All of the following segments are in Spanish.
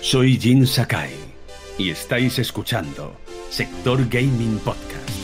Soy Jin Sakai y estáis escuchando Sector Gaming Podcast.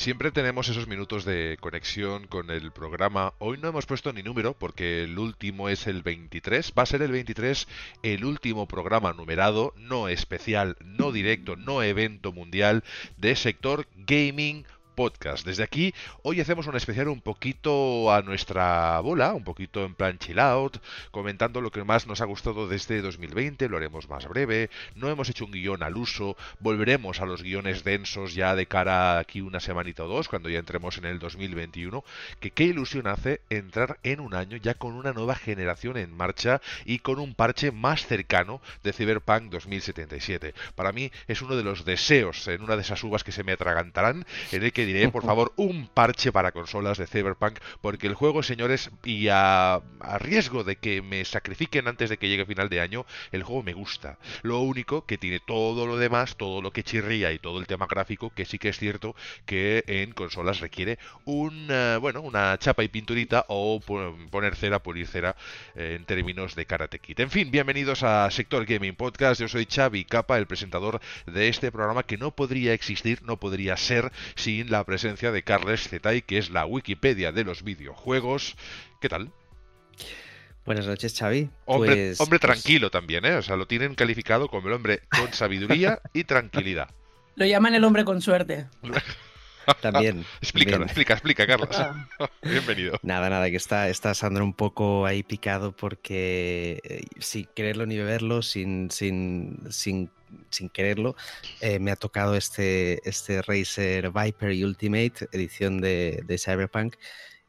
Siempre tenemos esos minutos de conexión con el programa. Hoy no hemos puesto ni número porque el último es el 23. Va a ser el 23 el último programa numerado, no especial, no directo, no evento mundial de sector gaming Desde aquí, hoy hacemos un especial un poquito a nuestra bola, un poquito en plan chill out, comentando lo que más nos ha gustado desde 2020, lo haremos más breve, no hemos hecho un guion al uso, volveremos a los guiones densos ya de cara aquí una semanita o dos, cuando ya entremos en el 2021, que qué ilusión hace entrar en un año ya con una nueva generación en marcha y con un parche más cercano de Cyberpunk 2077. Para mí es uno de los deseos en una de esas uvas que se me atragantarán, en el que diré, por favor, un parche para consolas de Cyberpunk, porque el juego, señores, y a, riesgo de que me sacrifiquen antes de que llegue final de año, el juego me gusta. Lo único que tiene todo lo demás, todo lo que chirría y todo el tema gráfico, que sí que es cierto que en consolas requiere un, bueno, una chapa y pinturita o poner cera, pulir cera eh, en términos de Karate Kid. En fin, bienvenidos a Sector Gaming Podcast. Yo soy Xavi Capa, el presentador de este programa que no podría existir, no podría ser sin la presencia de Carles Zetay, que es la Wikipedia de los videojuegos. ¿Qué tal? Buenas noches, Xavi. Hombre, pues, hombre pues tranquilo también, ¿eh? O sea, lo tienen calificado como el hombre con sabiduría y tranquilidad. Lo llaman el hombre con suerte. También. explica, explica, explica, Carlos. Ah. Bienvenido. Nada, nada, que está, está Sandro un poco ahí picado porque eh, sin quererlo ni beberlo, sin, sin, sin sin quererlo, eh, me ha tocado este, este Razer Viper Ultimate, edición de, Cyberpunk,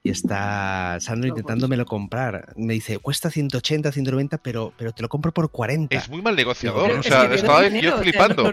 y está Sandro intentándomelo comprar. Me dice, cuesta 180, 190, pero, pero te lo compro por 40. Es muy mal negociador, o sea, estaba yo flipando.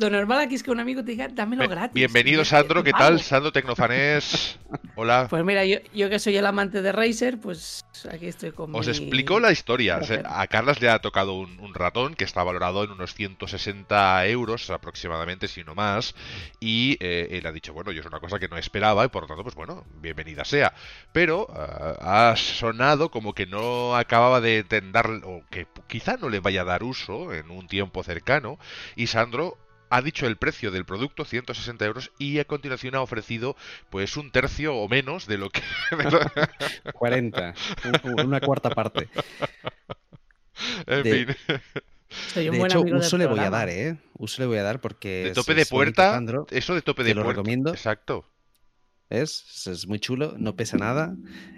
Lo normal aquí es que un amigo te diga, dámelo gratis. Bienvenido, Sandro. ¿Qué tal? Sandro Tecnofanés. Hola. Pues mira, yo, yo, que soy el amante de Razer, pues aquí estoy con Os explico la historia. A Carlas le ha tocado un, ratón que está valorado en unos 160 euros aproximadamente, si no más. Y eh, él ha dicho, bueno, yo es una cosa que no esperaba y por lo tanto, pues bueno, bienvenida sea. Pero eh, ha sonado como que no acababa de entender, o que quizá no le vaya a dar uso en un tiempo cercano. Y Sandro ha dicho el precio del producto, 160 euros, y a continuación ha ofrecido pues un tercio o menos de lo que... 40, una cuarta parte. En fin. de hecho, uso le voy a dar, ¿eh? Uso le voy a dar porque... De tope de puerta, eso de tope de puerta. lo recomiendo. Exacto. Es, es muy chulo, no pesa nada.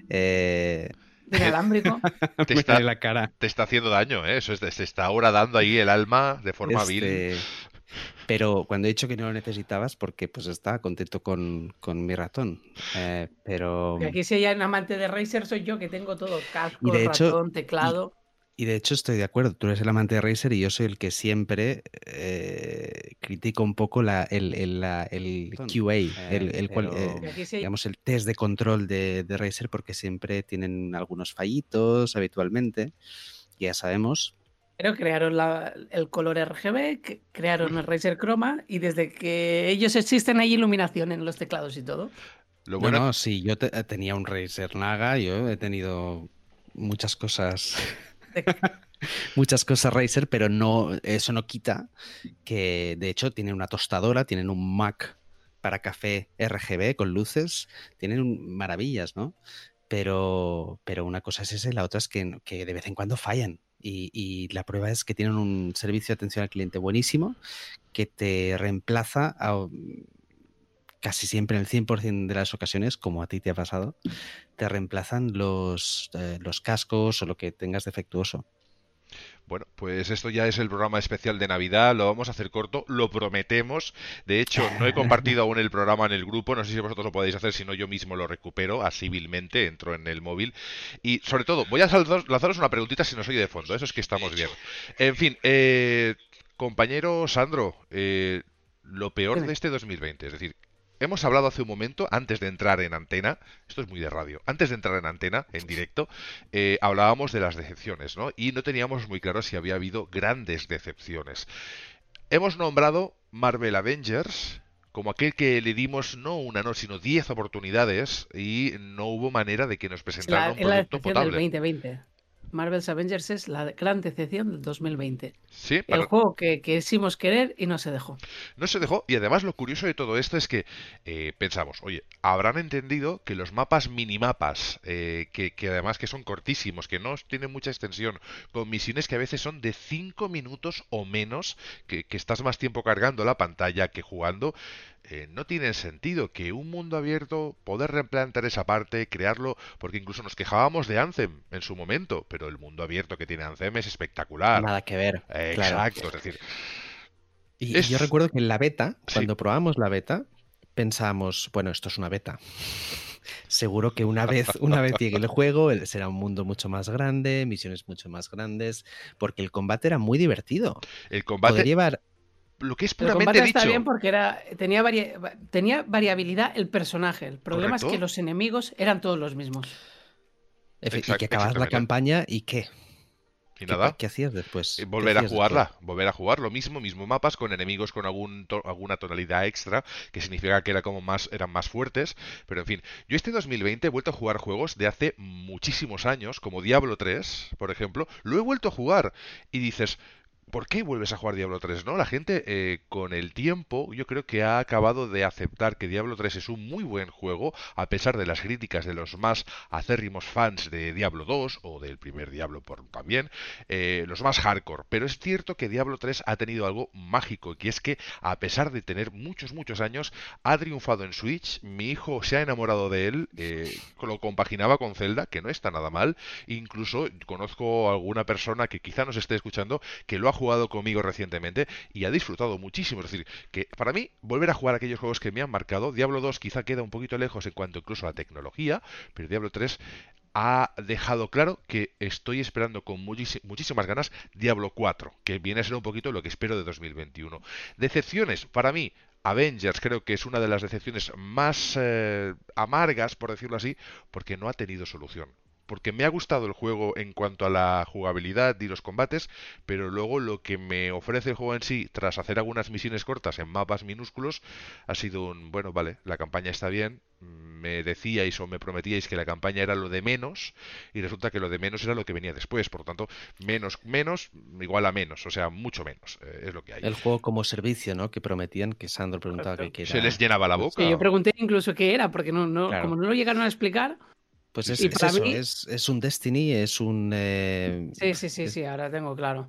Eh... Inalámbrico. Te está, la cara. te está haciendo daño, ¿eh? Eso es, se está ahora dando ahí el alma de forma vil. Pero cuando he dicho que no lo necesitabas, porque pues estaba contento con, mi ratón. Eh, pero. aquí si hay un amante de Razer soy yo que tengo todo, casco, ratón, teclado. Y, de hecho estoy de acuerdo, tú eres el amante de Razer y yo soy el que siempre eh, critico un poco la, el, el, el QA, el, el eh, digamos el test de control de, de Razer, porque siempre tienen algunos fallitos habitualmente, ya sabemos, pero crearon el color RGB, crearon el Razer Chroma y desde que ellos existen hay iluminación en los teclados y todo. Lo bueno... No, sí, yo tenía un Razer Naga, yo he tenido muchas cosas. muchas cosas Razer, pero no, eso no quita que de hecho tienen una tostadora, tienen un Mac para café RGB con luces, tienen maravillas, ¿no? Pero, pero una cosa es esa y la otra es que, que de vez en cuando fallan. Y, la prueba es que tienen un servicio de atención al cliente buenísimo que te reemplaza casi siempre en el 100% de las ocasiones, como a ti te ha pasado, te reemplazan los, eh, los cascos o lo que tengas defectuoso. Bueno, pues esto ya es el programa especial de Navidad, lo vamos a hacer corto, lo prometemos. De hecho, no he compartido aún el programa en el grupo, no sé si vosotros lo podéis hacer, si no yo mismo lo recupero, así vilmente, entro en el móvil. Y sobre todo, voy a lanzaros una preguntita si no soy de fondo, eso es que estamos bien. En fin, eh, compañero Sandro, eh, lo peor de este 2020, es decir, hemos hablado hace un momento, antes de entrar en antena, esto es muy de radio, antes de entrar en antena, en directo, eh, hablábamos de las decepciones, ¿no? Y no teníamos muy claro si había habido grandes decepciones. Hemos nombrado Marvel Avengers, como aquel que le dimos no una, no, sino diez oportunidades y no hubo manera de que nos presentaran un producto potable. Del 2020. Marvel's Avengers es la gran decepción del 2020. Sí, El juego que, quisimos querer y no se dejó. No se dejó. Y además lo curioso de todo esto es que eh, pensamos, oye, habrán entendido que los mapas minimapas, eh, que, que, además que son cortísimos, que no tienen mucha extensión, con misiones que a veces son de 5 minutos o menos, que, que estás más tiempo cargando la pantalla que jugando, eh, no tiene sentido que un mundo abierto, poder replantear esa parte, crearlo, porque incluso nos quejábamos de Anthem en su momento, pero el mundo abierto que tiene Anthem es espectacular. Nada que ver. exacto, es decir. Y yo recuerdo que en la beta, cuando probamos la beta, pensamos, bueno, esto es una beta. Seguro que una vez, una vez llegue el juego, será un mundo mucho más grande, misiones mucho más grandes, porque el combate era muy divertido. El combate. llevar lo que es puramente el está bien porque era, tenía, tenía variabilidad el personaje. El problema es que los enemigos eran todos los mismos. y que acabas la campaña y qué. Y nada. ¿Qué, hacías después? Eh, volver a jugarla, volver a jugar lo mismo, mismo mapas con enemigos con algún alguna tonalidad extra, que significa que era como más, eran más fuertes. Pero en fin, yo este 2020 he vuelto a jugar juegos de hace muchísimos años, como Diablo 3, por ejemplo. Lo he vuelto a jugar y dices, ¿por qué vuelves a jugar Diablo 3? ¿No? La gente eh, con el tiempo yo creo que ha acabado de aceptar que Diablo 3 es un muy buen juego, a pesar de las críticas de los más acérrimos fans de Diablo 2 o del primer Diablo por, también, eh, los más hardcore. Pero es cierto que Diablo 3 ha tenido algo mágico, que es que a pesar de tener muchos, muchos años, ha triunfado en Switch, mi hijo se ha enamorado de él, eh, lo compaginaba con Zelda, que no está nada mal, incluso conozco a alguna persona que quizá nos esté escuchando que lo ha jugado conmigo recientemente y ha disfrutado muchísimo. Es decir, que para mí, volver a jugar aquellos juegos que me han marcado, Diablo 2 quizá queda un poquito lejos en cuanto incluso a la tecnología, pero Diablo 3 ha dejado claro que estoy esperando con muchísimas ganas Diablo 4, que viene a ser un poquito lo que espero de 2021. Decepciones, para mí, Avengers creo que es una de las decepciones más eh, amargas, por decirlo así, porque no ha tenido solución porque me ha gustado el juego en cuanto a la jugabilidad y los combates, pero luego lo que me ofrece el juego en sí, tras hacer algunas misiones cortas en mapas minúsculos, ha sido un, bueno, vale, la campaña está bien, me decíais o me prometíais que la campaña era lo de menos, y resulta que lo de menos era lo que venía después, por lo tanto, menos, menos, igual a menos, o sea, mucho menos, eh, es lo que hay. El juego como servicio, ¿no? Que prometían, que Sandro preguntaba que era... Se les llenaba la boca. yo pregunté incluso qué era, porque no, no como no lo llegaron a explicar... Pues es, eso, es, un Destiny, es un... Eh, sí, sí, sí, sí, ahora tengo claro.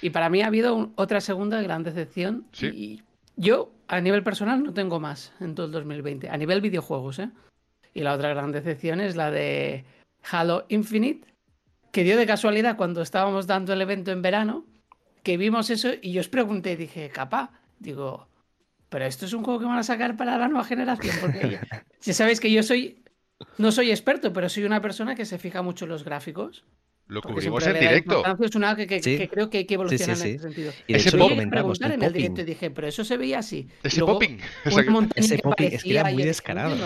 Y para mí ha habido otra segunda gran decepción. Y yo, a nivel personal, no tengo más en todo el 2020. A nivel videojuegos, ¿eh? Y la otra gran decepción es la de Halo Infinite, que dio de casualidad cuando estábamos dando el evento en verano, que vimos eso y yo os pregunté, dije, capaz, digo, pero esto es un juego que van a sacar para la nueva generación, porque ya sabéis que yo soy no soy experto, pero soy una persona que se fija mucho en los gráficos. Lo cubrimos en directo. Es una que, creo que hay que evolucionar en ese sentido. Y de ese hecho, preguntar en el directo y dije, pero eso se veía así. Ese popping. ese popping es que era muy descarado.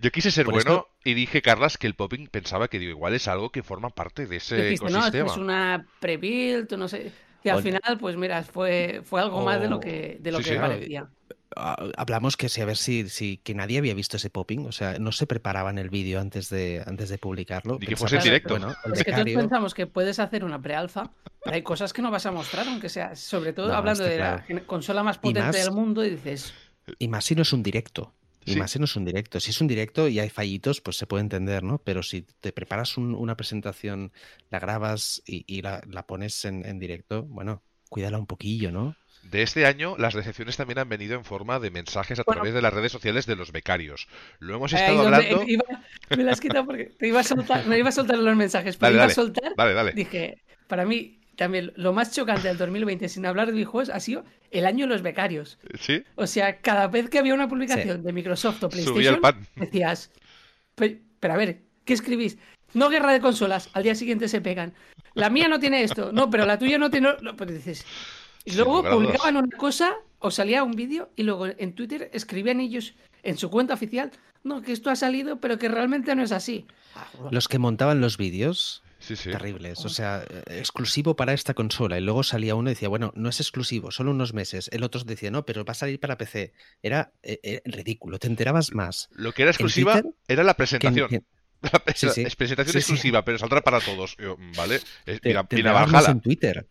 Yo quise ser bueno y dije, Carlas, que el popping pensaba que digo, igual es algo que forma parte de ese ecosistema. No, es una pre-build, no sé. Y al final, pues mira, fue, fue algo más de lo que, de lo que parecía hablamos que si a ver si, si, que nadie había visto ese popping, o sea, no se preparaban el vídeo antes de antes de publicarlo. Y que fuese en directo. es que todos pensamos que puedes hacer una prealfa, pero hay cosas que no vas a mostrar, aunque sea, sobre todo hablando de la consola más potente del mundo, y dices. Y más si no es un directo. Y más si no es un directo. Si es un directo y hay fallitos, pues se puede entender, ¿no? Pero si te preparas una presentación, la grabas y, la, pones en, en directo, bueno, cuídala un poquillo, ¿no? De este año, las decepciones también han venido en forma de mensajes a través de las redes sociales de los becarios. Lo hemos estado hablando. me las has quitado porque te iba a soltar, me iba a soltar los mensajes, pero iba a soltar. Dije, para mí, también lo más chocante del 2020, sin hablar de videojuegos, ha sido el año de los becarios. Sí. O sea, cada vez que había una publicación de Microsoft o PlayStation, decías, pero a ver, ¿qué escribís? No guerra de consolas, al día siguiente se pegan. La mía no tiene esto, no, pero la tuya no tiene. No, pues dices, y luego publicaban una cosa o salía un vídeo y luego en Twitter escribían ellos en su cuenta oficial, no, que esto ha salido, pero que realmente no es así. Los que montaban los vídeos, terribles. O sea, eh, exclusivo para esta consola. Y luego salía uno y decía, bueno, no es exclusivo, solo unos meses. El otro decía, no, pero va a salir para PC. Era eh, eh, ridículo, te enterabas más. Lo que era exclusiva era la presentación. Es presentación exclusiva, pero saldrá para todos. ¿Vale? Mira, te, en Twitter.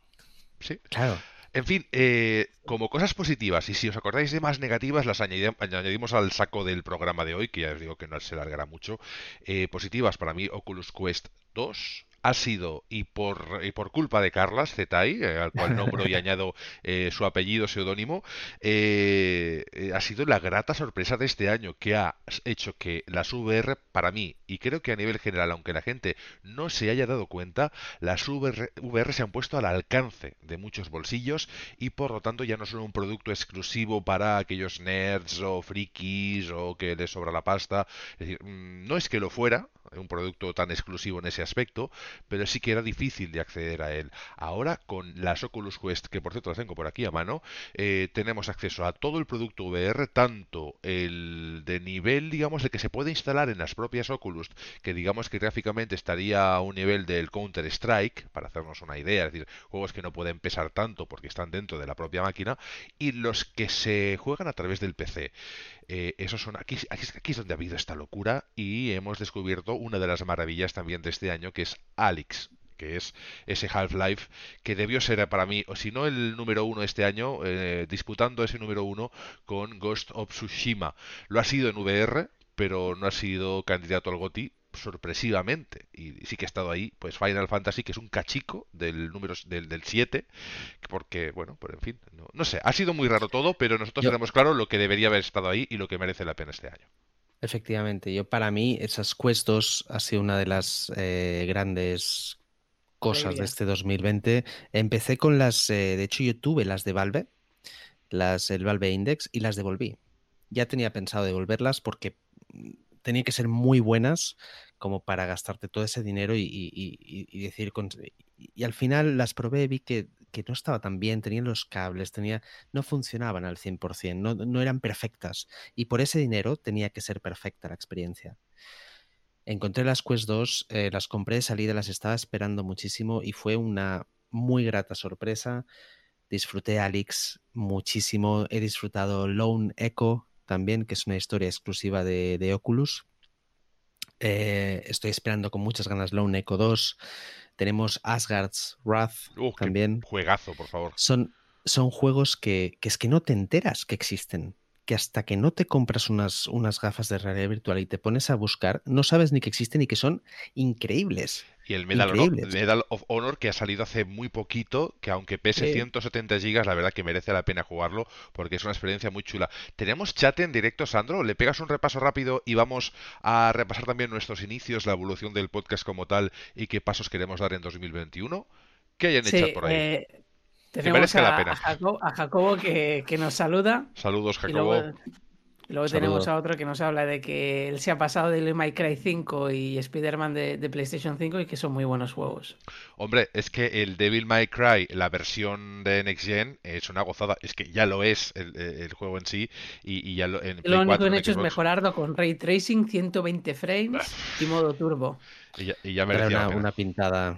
Sí. Claro. En fin, eh, como cosas positivas, y si os acordáis de más negativas, las añadimos al saco del programa de hoy, que ya os digo que no se largará mucho. Eh, positivas para mí, Oculus Quest 2, ha sido, y por, y por culpa de Carlas Zetai, eh, al cual nombro y añado eh, su apellido seudónimo, eh, ha sido la grata sorpresa de este año que ha hecho que las VR, para mí, y creo que a nivel general, aunque la gente no se haya dado cuenta, las VR, VR se han puesto al alcance de muchos bolsillos y por lo tanto ya no son un producto exclusivo para aquellos nerds o frikis o que les sobra la pasta. Es decir, mm, no es que lo fuera, un producto tan exclusivo en ese aspecto, pero sí que era difícil de acceder a él. Ahora, con las Oculus Quest, que por cierto las tengo por aquí a mano, eh, tenemos acceso a todo el producto VR, tanto el de nivel, digamos, el que se puede instalar en las propias Oculus, que digamos que gráficamente estaría a un nivel del Counter-Strike, para hacernos una idea, es decir, juegos que no pueden pesar tanto porque están dentro de la propia máquina, y los que se juegan a través del PC. Eh, esos son aquí, es donde ha habido esta locura y hemos descubierto una de las maravillas también de este año que es Alex que es ese Half-Life que debió ser para mí, o si no el número uno este año, eh, disputando ese número uno con Ghost of Tsushima. Lo ha sido en VR, pero no ha sido candidato al GOTI sorpresivamente y sí que ha estado ahí pues Final Fantasy que es un cachico del número del, del 7 porque bueno pues en fin no, sé ha sido muy raro todo pero nosotros tenemos claro lo que debería haber estado ahí y lo que merece la pena este año efectivamente yo para mí esas cuestos ha sido una de las eh, grandes cosas de este 2020 empecé con las eh, de hecho yo tuve las de Valve las el Valve Index y las devolví. Ya tenía pensado devolverlas porque tenía que ser muy buenas como para gastarte todo ese dinero y, decir, y, al final las probé y vi que, no estaba tan bien, tenían los cables, tenía, no funcionaban al 100%, no, no eran perfectas y por ese dinero tenía que ser perfecta la experiencia. Encontré las Quest 2, eh, las compré de salida, las estaba esperando muchísimo y fue una muy grata sorpresa. Disfruté Alex muchísimo, he disfrutado Lone Echo también, que es una historia exclusiva de, de Oculus, eh, estoy esperando con muchas ganas Lone Echo 2. Tenemos Asgard's Wrath también. Juegazo, por favor. Son, son juegos que, que, es que no te enteras que existen. Que hasta que no te compras unas, unas gafas de realidad virtual y te pones a buscar, no sabes ni que existen y que son increíbles. Y el Medal, of Honor que ha salido hace muy poquito, que aunque pese 170 gigas, la verdad que merece la pena jugarlo porque es una experiencia muy chula. ¿Tenemos chat en directo, Sandro? ¿Le pegas un repaso rápido y vamos a repasar también nuestros inicios, la evolución del podcast como tal y qué pasos queremos dar en 2021? ¿Qué hay en el chat por ahí? Eh, tenemos a, la pena. a, Jacobo, que, nos saluda. Saludos, Jacobo. Luego tenemos a otro que nos habla de que él se ha pasado de My Cry 5 y Spider-Man de, PlayStation 5 y que son muy buenos juegos. Hombre, es que el Devil May Cry, la versión de Next Gen, es una gozada. Es que ya lo es el, juego en sí y, ya lo, en lo único que han hecho es mejorarlo con Ray Tracing, 120 frames y modo turbo. Y ya, merecía una, pintada.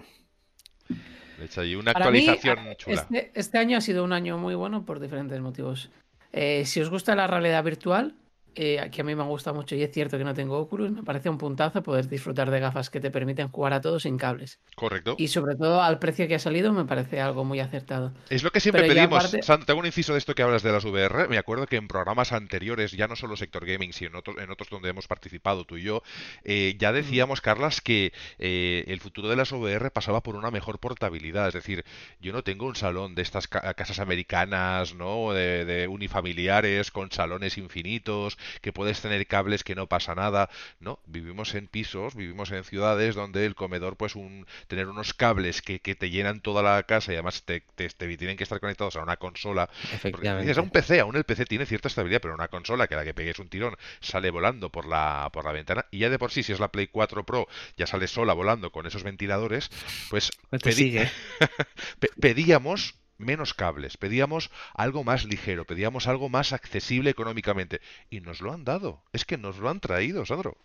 De hecho, y una actualización chula. Este, este, año ha sido un año muy bueno por diferentes motivos. Eh, si os gusta la realidad virtual, eh, que a mí me gusta mucho y es cierto que no tengo Oculus, me parece un puntazo poder disfrutar de gafas que te permiten jugar a todo sin cables. Correcto. Y sobre todo al precio que ha salido me parece algo muy acertado. Es lo que siempre pedimos. tengo un inciso de esto que hablas de las VR. Me acuerdo que en programas anteriores, ya no solo Sector Gaming, sino en otros, en otros donde hemos participado tú y yo, eh, ya decíamos, Carlas, que eh, el futuro de las VR pasaba por una mejor portabilidad. Es decir, yo no tengo un salón de estas casas americanas, ¿no? De, de unifamiliares, con salones infinitos que puedes tener cables que no pasa nada, ¿no? Vivimos en pisos, vivimos en ciudades donde el comedor, pues un tener unos cables que, que te llenan toda la casa y además te, te, tienen que estar conectados a una consola. Efectivamente. a un PC, aún el PC tiene cierta estabilidad, pero una consola que la que pegues un tirón sale volando por la, por la ventana y ya de por sí, si es la Play 4 Pro, ya sale sola volando con esos ventiladores, pues, pues sigue. pedíamos menos cables, pedíamos algo más ligero, pedíamos algo más accesible económicamente. Y nos lo han dado. Es que nos lo han traído, Sandro.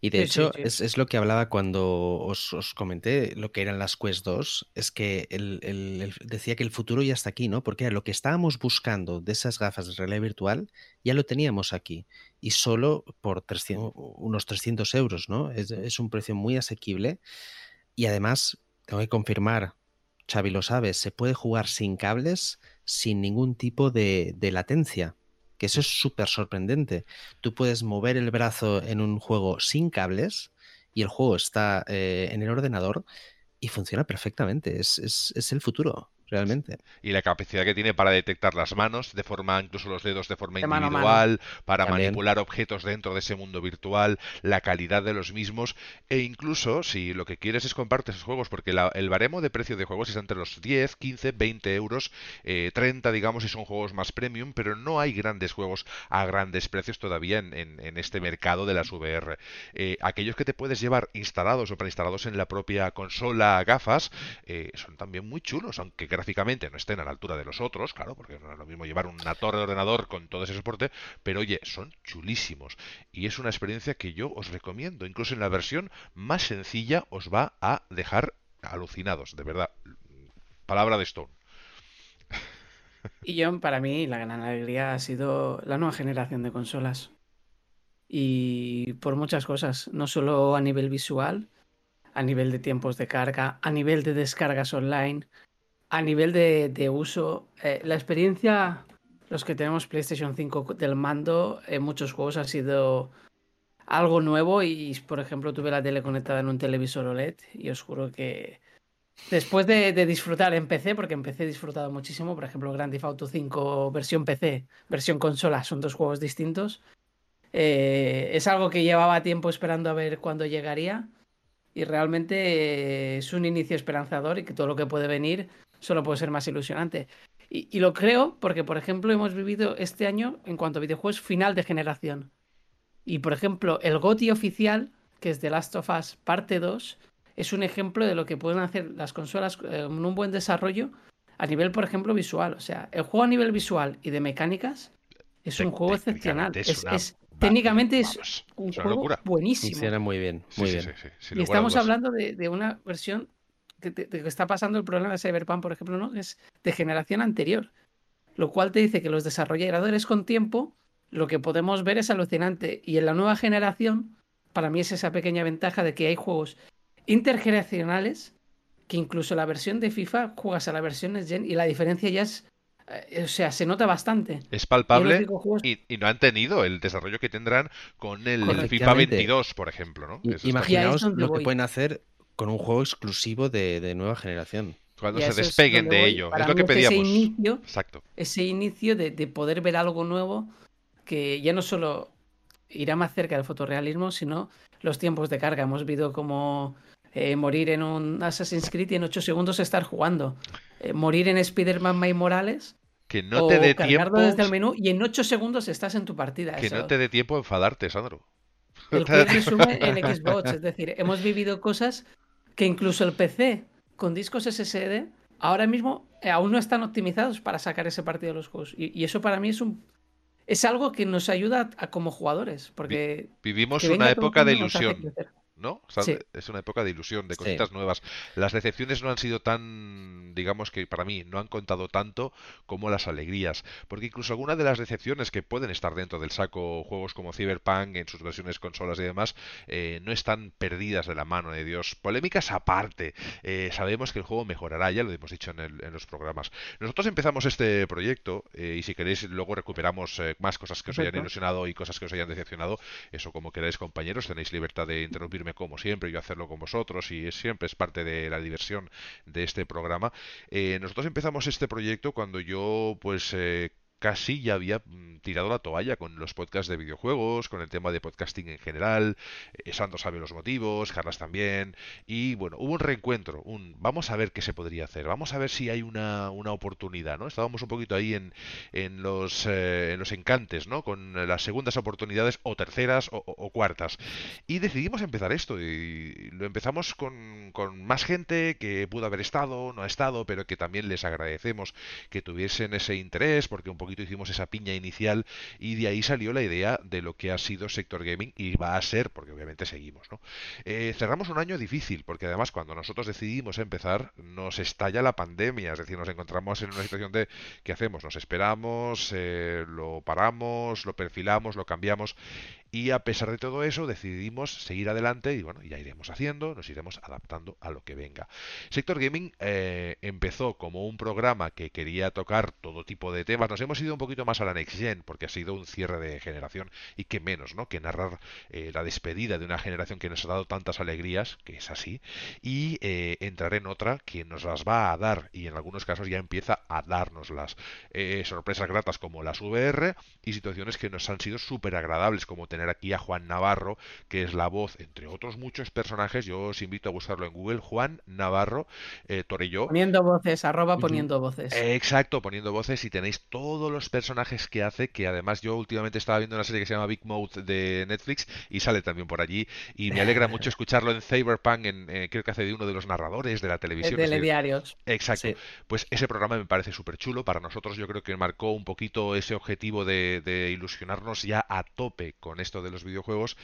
Y de hecho, Es, lo que hablaba cuando os, comenté lo que eran las Quest 2, es que él, decía que el futuro ya está aquí, ¿no? Porque lo que estábamos buscando de esas gafas de realidad virtual ya lo teníamos aquí y solo por unos 300 euros, ¿no? Es, un precio muy asequible y además, tengo que confirmar, Xavi lo sabe, se puede jugar sin cables, sin ningún tipo de latencia que eso es súper sorprendente. Tú puedes mover el brazo en un juego sin cables y el juego está eh, en el ordenador y funciona perfectamente. Es, es el futuro realmente. Y la capacidad que tiene para detectar las manos, de forma, incluso los dedos de forma individual, para manipular objetos dentro de ese mundo virtual, la calidad de los mismos, e incluso si lo que quieres es comprarte esos juegos, porque el baremo de precio de juegos es entre los 10, 15, 20 euros, 30, eh, digamos, si son juegos más premium, pero no hay grandes juegos a grandes precios todavía en, este mercado de las VR. Eh, aquellos que te puedes llevar instalados o preinstalados en la propia consola gafas, eh, son también muy chulos, aunque gráficamente no estén a la altura de los otros, claro, porque no es lo mismo llevar una torre de ordenador con todo ese soporte, pero oye, son chulísimos y es una experiencia que yo os recomiendo, incluso en la versión más sencilla os va a dejar alucinados, de verdad. Palabra de Stone. Y yo, para mí, la gran alegría ha sido la nueva generación de consolas. Y por muchas cosas, no solo a nivel visual, a nivel de tiempos de carga, a nivel de descargas online, a nivel de, uso, eh, la experiencia, los que tenemos PlayStation 5 del mando, en muchos juegos ha sido algo nuevo y, por ejemplo, tuve la tele conectada en un televisor OLED y os juro que después de, disfrutar en PC, porque en PC he disfrutado muchísimo, por ejemplo, Grand Theft Auto 5 versión PC, versión consola, son dos juegos distintos. Eh, es algo que llevaba tiempo esperando a ver cuándo llegaría y realmente es un inicio esperanzador y que todo lo que puede venir solo puede ser más ilusionante. Y, lo creo porque, por ejemplo, hemos vivido este año, en cuanto a videojuegos, final de generación. Y, por ejemplo, el GOTI oficial, que es The Last of Us Parte 2, es un ejemplo de lo que pueden hacer las consolas eh, con un buen desarrollo a nivel, por ejemplo, visual. O sea, el juego a nivel visual y de mecánicas es un juego excepcional. Es, técnicamente es un juego buenísimo. Funciona muy bien. Muy bien. y estamos hablando de, de, una versión que, está pasando el problema de Cyberpunk, por ejemplo, ¿no? Es de generación anterior. Lo cual te dice que los desarrolladores con tiempo, lo que podemos ver es alucinante. Y en la nueva generación, para mí es esa pequeña ventaja de que hay juegos intergeneracionales que incluso la versión de FIFA juegas a la versión Next Gen y la diferencia ya es eh, o sea, se nota bastante. Es palpable y, no han tenido el desarrollo que tendrán con el FIFA 22, por ejemplo. ¿no? Imaginaos lo que pueden hacer con un juego exclusivo de, nueva generación. Cuando se despeguen de ello. es lo que pedíamos. Ese inicio, Exacto. Ese inicio de, poder ver algo nuevo que ya no solo irá más cerca del fotorrealismo, sino los tiempos de carga. Hemos visto como eh, morir en un Assassin's Creed y en 8 segundos estar jugando. Eh, morir en Spider-Man May Morales. Que no te dé tiempo. desde el menú y en 8 segundos estás en tu partida. Que no te dé tiempo a enfadarte, Sandro. El juego resume en Xbox. Es decir, hemos vivido cosas que incluso el PC con discos SSD ahora mismo eh, aún no están optimizados para sacar ese partido de los juegos. Y, eso para mí es un es algo que nos ayuda a, como jugadores. Porque vivimos una época de ilusión. ¿No? Es una época de ilusión, de cositas nuevas. Las decepciones no han sido tan, digamos que para mí, no han contado tanto como las alegrías. Porque incluso algunas de las decepciones que pueden estar dentro del saco, juegos como Cyberpunk en sus versiones consolas y demás, eh, no están perdidas de la mano de Dios. Polémicas aparte. Eh, sabemos que el juego mejorará, ya lo hemos dicho en, los programas. Nosotros empezamos este proyecto eh, y si queréis luego recuperamos más cosas que os hayan ilusionado y cosas que os hayan decepcionado. Eso como queráis compañeros, tenéis libertad de interrumpirme como siempre, yo hacerlo con vosotros y siempre es parte de la diversión de este programa. Eh, nosotros empezamos este proyecto cuando yo pues... Eh, casi ya había mm, tirado la toalla con los podcasts de videojuegos, con el tema de podcasting en general. Eh, Sandro sabe los motivos, Carlas también. Y bueno, hubo un reencuentro, un vamos a ver qué se podría hacer, vamos a ver si hay una, una oportunidad, ¿no? Estábamos un poquito ahí en, en los, eh, en los encantes, ¿no? Con las segundas oportunidades o terceras o, cuartas. Y decidimos empezar esto y lo empezamos con, con más gente que pudo haber estado, no ha estado, pero que también les agradecemos que tuviesen ese interés porque un poquito hicimos esa piña inicial y de ahí salió la idea de lo que ha sido Sector Gaming y va a ser, porque obviamente seguimos, ¿no? Eh, cerramos un año difícil porque además cuando nosotros decidimos empezar nos estalla la pandemia, es decir, nos encontramos en una situación de ¿qué hacemos? Nos esperamos, eh, lo paramos, lo perfilamos, lo cambiamos y a pesar de todo eso, decidimos seguir adelante y bueno, ya iremos haciendo, nos iremos adaptando a lo que venga. Sector Gaming eh, empezó como un programa que quería tocar todo tipo de temas. Nos hemos ido un poquito más a la Next Gen porque ha sido un cierre de generación y que menos, ¿no? Que narrar eh, la despedida de una generación que nos ha dado tantas alegrías, que es así, y eh, entrar en otra que nos las va a dar y en algunos casos ya empieza a dárnoslas. sorpresas gratas como las VR y situaciones que nos han sido súper agradables como tener aquí a Juan Navarro, que es la voz, entre otros muchos personajes. Yo os invito a buscarlo en Google, Juan Navarro eh, Torelló. Poniendo voces, arroba poniendo voces. exacto, poniendo voces y tenéis todos los personajes que hace, que además yo últimamente estaba viendo una serie que se llama Big Mouth de Netflix y sale también por allí. Y me alegra mucho escucharlo en Cyberpunk, en, eh, creo que hace de uno de los narradores de la televisión. De telediarios. Exacto. Pues ese programa me parece súper chulo. Para nosotros yo creo que marcó un poquito ese objetivo de, de ilusionarnos ya a tope con esto de los videojuegos.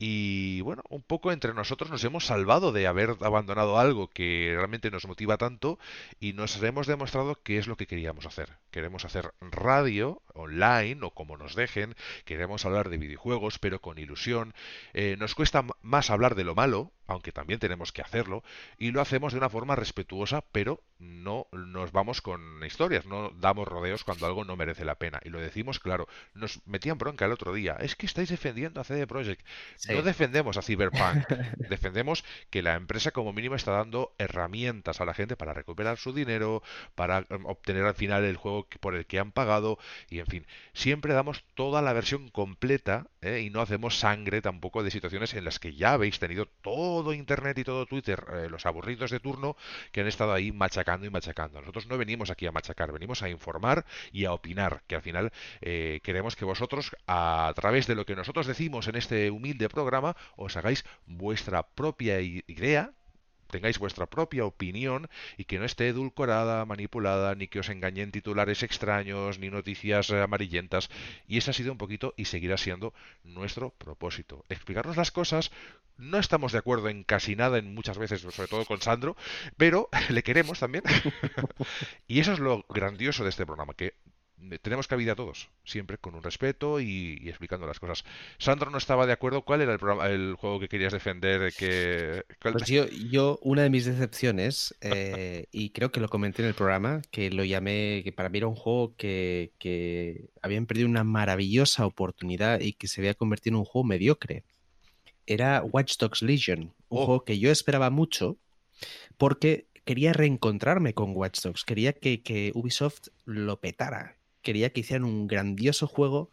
Y bueno, un poco entre nosotros nos hemos salvado de haber abandonado algo que realmente nos motiva tanto y nos hemos demostrado qué es lo que queríamos hacer. Queremos hacer radio online o como nos dejen, queremos hablar de videojuegos pero con ilusión. Eh, nos cuesta más hablar de lo malo, aunque también tenemos que hacerlo, y lo hacemos de una forma respetuosa, pero no nos vamos con historias, no damos rodeos cuando algo no merece la pena. Y lo decimos claro, nos metían bronca el otro día, es que estáis defendiendo a CD Projekt. No defendemos a Cyberpunk, defendemos que la empresa como mínimo está dando herramientas a la gente para recuperar su dinero, para um, obtener al final el juego por el que han pagado, y en fin, siempre damos toda la versión completa ¿eh? y no hacemos sangre tampoco de situaciones en las que ya habéis tenido todo Internet y todo Twitter, eh, los aburridos de turno, que han estado ahí machacando y machacando. Nosotros no venimos aquí a machacar, venimos a informar y a opinar, que al final eh, queremos que vosotros, a través de lo que nosotros decimos en este humilde programa, os hagáis vuestra propia idea tengáis vuestra propia opinión y que no esté edulcorada, manipulada, ni que os engañen titulares extraños, ni noticias amarillentas. Y ese ha sido un poquito y seguirá siendo nuestro propósito. Explicarnos las cosas. No estamos de acuerdo en casi nada, en muchas veces, sobre todo con Sandro, pero le queremos también. y eso es lo grandioso de este programa, que tenemos cabida a todos, siempre con un respeto y, explicando las cosas. Sandro no estaba de acuerdo. ¿Cuál era el, el juego que querías defender? Que, Pues yo, yo, una de mis decepciones, eh, y creo que lo comenté en el programa, que lo llamé, que para mí era un juego que, que habían perdido una maravillosa oportunidad y que se había convertido en un juego mediocre. Era Watch Dogs Legion, un oh. juego que yo esperaba mucho porque quería reencontrarme con Watch Dogs, quería que, que Ubisoft lo petara, quería que hicieran un grandioso juego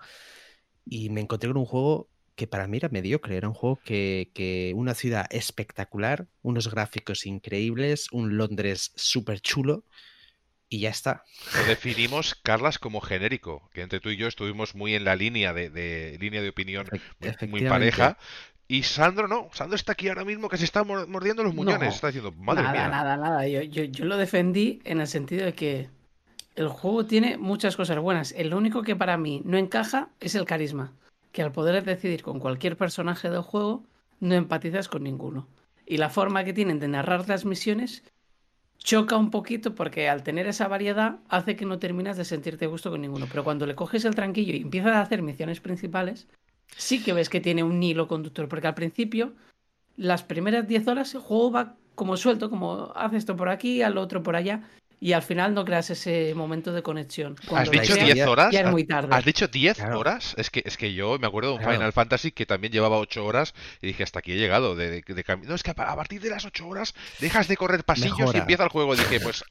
y me encontré con un juego que para mí era mediocre, era un juego que, una ciudad espectacular, unos gráficos increíbles, un Londres súper chulo y ya está. Lo definimos, Carlas, como genérico, que entre tú y yo estuvimos muy en la línea de, línea de opinión muy, pareja. Y Sandro no, Sandro está aquí ahora mismo que se está mordiendo los muñones, está diciendo, madre nada, mía. Nada, nada, yo, yo lo defendí en el sentido de que el juego tiene muchas cosas buenas. El único que para mí no encaja es el carisma. Que al poder decidir con cualquier personaje del juego, no empatizas con ninguno. Y la forma que tienen de narrar las misiones choca un poquito porque al tener esa variedad hace que no terminas de sentirte gusto con ninguno. Pero cuando le coges el tranquillo y empiezas a hacer misiones principales, sí que ves que tiene un hilo conductor. Porque al principio, las primeras 10 horas, el juego va como suelto, como hace esto por aquí, al otro por allá y al final no creas ese momento de conexión. ¿Has dicho 10 horas? Ya es muy tarde. ¿Has dicho 10 horas? Es que, es que yo me acuerdo de un Final Fantasy que también llevaba 8 horas y dije, hasta aquí he llegado. De, de, no, es que a partir de las 8 horas dejas de correr pasillos y empieza el juego. Y dije, pues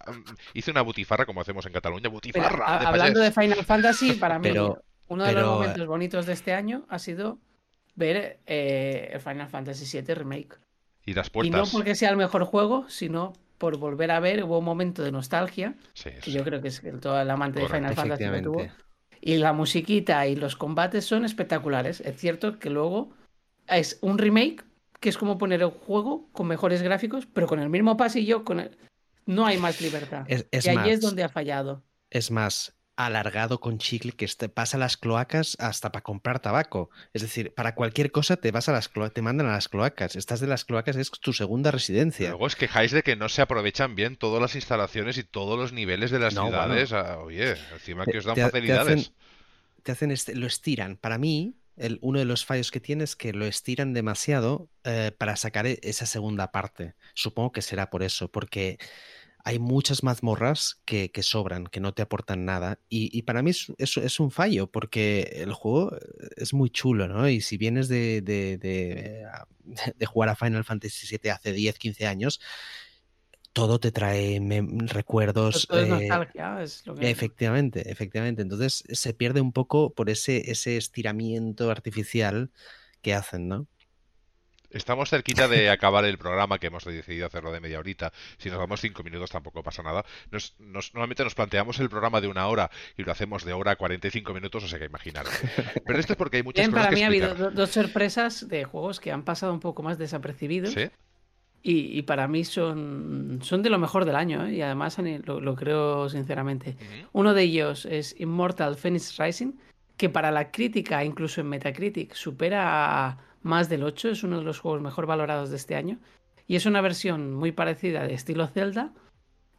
hice una butifarra, como hacemos en Cataluña, butifarra. hablando de Final Fantasy, para mí, uno de los momentos bonitos de este año ha sido ver eh, el Final Fantasy VII Remake. Y las puertas. Y no porque sea el mejor juego, sino por volver a ver, hubo un momento de nostalgia, que yo creo que es todo el amante de Final Fantasy que tuvo. Y la musiquita y los combates son espectaculares. Es cierto que luego es un remake que es como poner el juego con mejores gráficos, pero con el mismo pasillo, con no hay más libertad. y ahí es donde ha fallado. Es más, alargado con chicle que te pasa a las cloacas hasta para comprar tabaco. Es decir, para cualquier cosa te vas a las te mandan a las cloacas. Estás de las cloacas, es tu segunda residencia. Luego os quejáis de que no se aprovechan bien todas las instalaciones y todos los niveles de las ciudades. Ah, oye, encima que os dan facilidades. Te hacen, este, lo estiran. Para mí, el, uno de los fallos que tiene es que lo estiran demasiado eh, para sacar e, esa segunda parte. Supongo que será por eso, porque hay muchas mazmorras que, que, sobran, que no te aportan nada. Y, para mí es, es, un fallo, porque el juego es muy chulo, ¿no? Y si vienes de, de, de, de jugar a Final Fantasy VII hace 10, 15 años, todo te trae recuerdos. Todo es eh, nostalgia, es lo que... Efectivamente, efectivamente. Entonces se pierde un poco por ese, ese estiramiento artificial que hacen, ¿no? Estamos cerquita de acabar el programa, que hemos decidido hacerlo de media horita. Si nos damos cinco minutos tampoco pasa nada. Nos, normalmente nos planteamos el programa de una hora y lo hacemos de hora a 45 minutos, o sea que imaginar. Pero esto es porque hay muchas cosas Para mí ha habido dos sorpresas de juegos que han pasado un poco más desapercibidos. ¿Sí? Y, para mí son, son de lo mejor del año, ¿eh? y además lo, creo sinceramente. Uno de ellos es Immortal Phoenix Rising, que para la crítica, incluso en Metacritic, supera a más del 8, es uno de los juegos mejor valorados de este año. Y es una versión muy parecida de estilo Zelda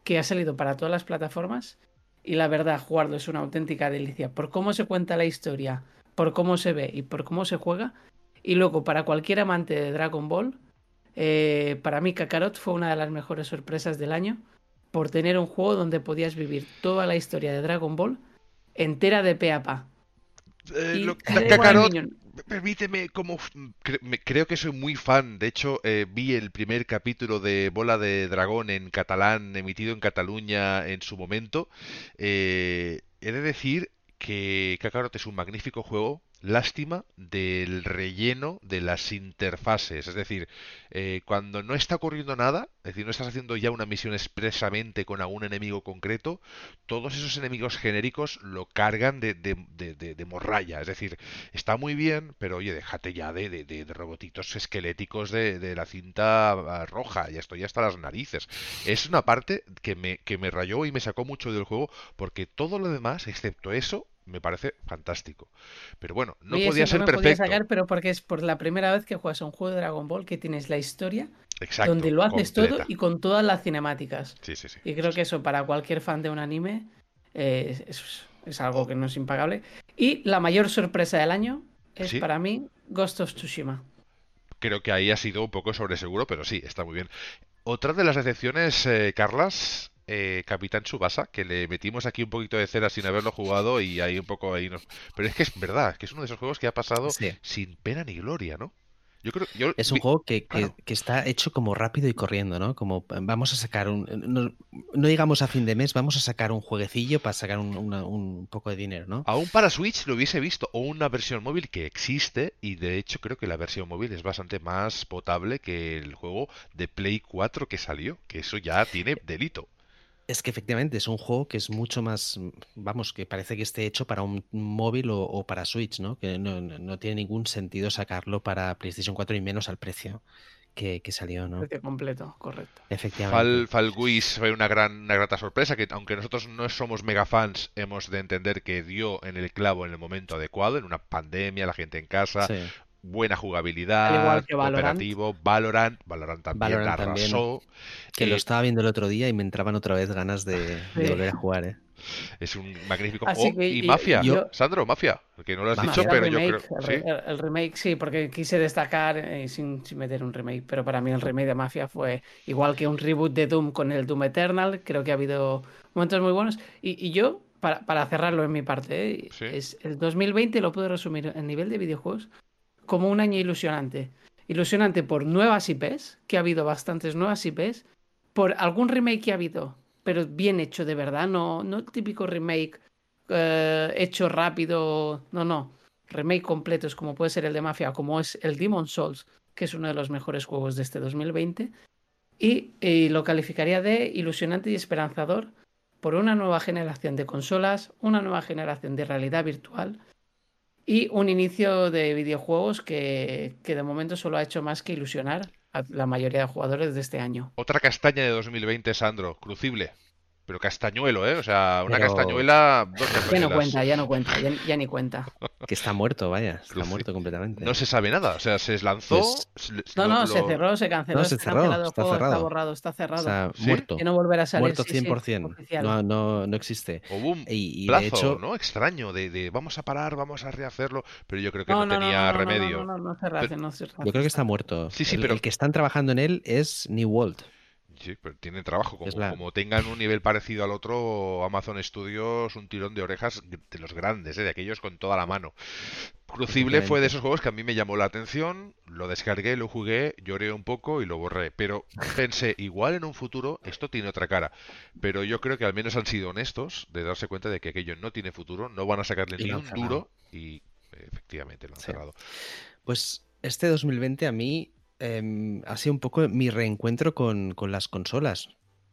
que ha salido para todas las plataformas. Y la verdad, jugarlo es una auténtica delicia por cómo se cuenta la historia, por cómo se ve y por cómo se juega. Y luego, para cualquier amante de Dragon Ball, eh, para mí Kakarot fue una de las mejores sorpresas del año por tener un juego donde podías vivir toda la historia de Dragon Ball entera de pe a pa. Eh, Kakarot, permíteme, como creo que soy muy fan, de hecho eh, vi el primer capítulo de Bola de Dragón en catalán, emitido en Cataluña en su momento. Eh, he de decir que Kakarot es un magnífico juego, lástima del relleno de las interfaces. Es decir, eh, cuando no está ocurriendo nada, es decir, no estás haciendo ya una misión expresamente con algún enemigo concreto, todos esos enemigos genéricos lo cargan de, de, de, morralla. Es decir, está muy bien, pero oye, déjate ya de, de, robotitos esqueléticos de, la cinta ah, roja. Ya estoy hasta las narices. Es una parte que me, que me rayó y me sacó mucho del juego porque todo lo demás, excepto eso, me parece fantástico. Pero bueno, no podía ser perfecto. Sacar, pero porque es por la primera vez que juegas a un juego de Dragon Ball que tienes la historia, donde lo haces todo y con todas las cinemáticas. Sí, sí, sí. Y creo que eso para cualquier fan de un anime eh, es, algo que no es impagable. Y la mayor sorpresa del año es para mí Ghost of Tsushima. Creo que ahí ha sido un poco sobre seguro, pero sí, está muy bien. Otra de las excepciones, eh, Carlas, eh, Capitán Subasa, que le metimos aquí un poquito de cera sin haberlo jugado y ahí un poco ahí nos... Pero es que es verdad, que es uno de esos juegos que ha pasado sin pena ni gloria, ¿no? Yo creo, yo... Es un juego que, que, está hecho como rápido y corriendo, ¿no? Como vamos a sacar un... No, digamos a fin de mes, vamos a sacar un jueguecillo para sacar un, un, poco de dinero, ¿no? Aún para Switch lo hubiese visto, o una versión móvil que existe, y de hecho creo que la versión móvil es bastante más potable que el juego de Play 4 que salió, que eso ya tiene delito. Es que efectivamente es un juego que es mucho más, vamos, que parece que esté hecho para un móvil o, para Switch, ¿no? Que no, tiene ningún sentido sacarlo para PlayStation 4 y menos al precio que, salió, ¿no? Precio completo, correcto. Efectivamente. Fal, fue una gran, una grata sorpresa que aunque nosotros no somos mega fans, hemos de entender que dio en el clavo en el momento adecuado, en una pandemia, la gente en casa, buena jugabilidad, operativo, Valorant, Valorant también arrasó. que lo eh, estaba viendo el otro día y me entraban otra vez ganas de, volver a jugar, ¿eh? Es un magnífico. Oh, y Mafia, Sandro, Mafia, que no lo has dicho, pero yo creo. ¿sí? El, remake, sí, porque quise destacar eh, sin, meter un remake, pero para mí el remake de Mafia fue igual que un reboot de Doom con el Doom Eternal. Creo que ha habido momentos muy buenos. Y, yo, para, cerrarlo en mi parte, eh, es, el 2020 lo puedo resumir en nivel de videojuegos como un año ilusionante. Ilusionante por nuevas IPs, que ha habido bastantes nuevas IPs, por algún remake que ha habido pero bien hecho de verdad, no, no el típico remake eh, hecho rápido, no, no, remake completos como puede ser el de Mafia, como es el Demon Souls, que es uno de los mejores juegos de este 2020, y, y lo calificaría de ilusionante y esperanzador por una nueva generación de consolas, una nueva generación de realidad virtual y un inicio de videojuegos que, que de momento solo ha hecho más que ilusionar la mayoría de jugadores de este año. Otra castaña de 2020, Sandro, crucible. Pero castañuelo, ¿eh? O sea, una castañuela. ya no cuenta, ya no cuenta, ya, ni cuenta. Que está muerto, vaya, está muerto completamente. No se sabe nada, o sea, se lanzó. Pues no, no, se cerró, se canceló. No, se cerró, está, cerrado. está borrado, está cerrado. O sea, muerto. Que no volverá a salir. Muerto 100%. no, no, no existe. Hubo un y, plazo, de hecho... ¿no? Extraño, de, de, vamos a parar, vamos a rehacerlo, pero yo creo que no, tenía remedio. No, no, no, se rehace, no se Yo creo que está muerto. Sí, sí, el, pero. El que están trabajando en él es New World. Sí, pero tiene trabajo. Como, como, tengan un nivel parecido al otro, Amazon Studios, un tirón de orejas de los grandes, ¿eh? de aquellos con toda la mano. Crucible fue de esos juegos que a mí me llamó la atención, lo descargué, lo jugué, lloré un poco y lo borré. Pero pensé, igual en un futuro esto tiene otra cara. Pero yo creo que al menos han sido honestos de darse cuenta de que aquello no tiene futuro, no van a sacarle ni un duro y efectivamente lo han cerrado. Pues este 2020 a mí Em, ha sido un poco mi reencuentro con, las consolas.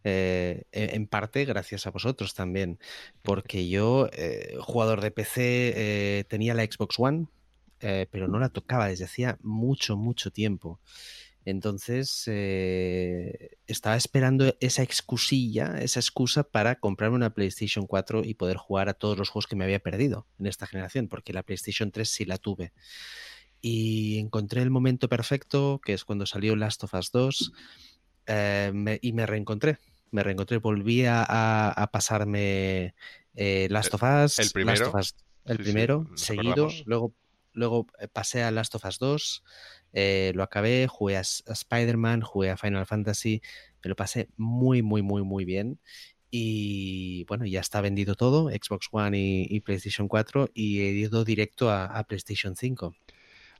Eh, e, en parte gracias a vosotros también, porque yo, eh, jugador de PC, eh, tenía la Xbox One, pero no la tocaba desde hacía mucho, mucho tiempo. Entonces, estaba esperando esa excusilla, esa excusa para comprarme una PlayStation 4 y poder jugar a todos los juegos que me había perdido en esta generación, porque la PlayStation 3 sí la tuve y encontré el momento perfecto, que es cuando salió Last of Us 2, eh, y me reencontré. Me reencontré, volví a, pasarme eh, Last of Us, el primero, el primero seguido, luego, luego eh, pasé a Last of Us 2, lo acabé, jugué a, Spider-Man, jugué a Final Fantasy, me lo pasé muy, muy, muy, muy bien. Y bueno, ya está vendido todo, Xbox One y, PlayStation 4, y he ido directo a, a PlayStation 5.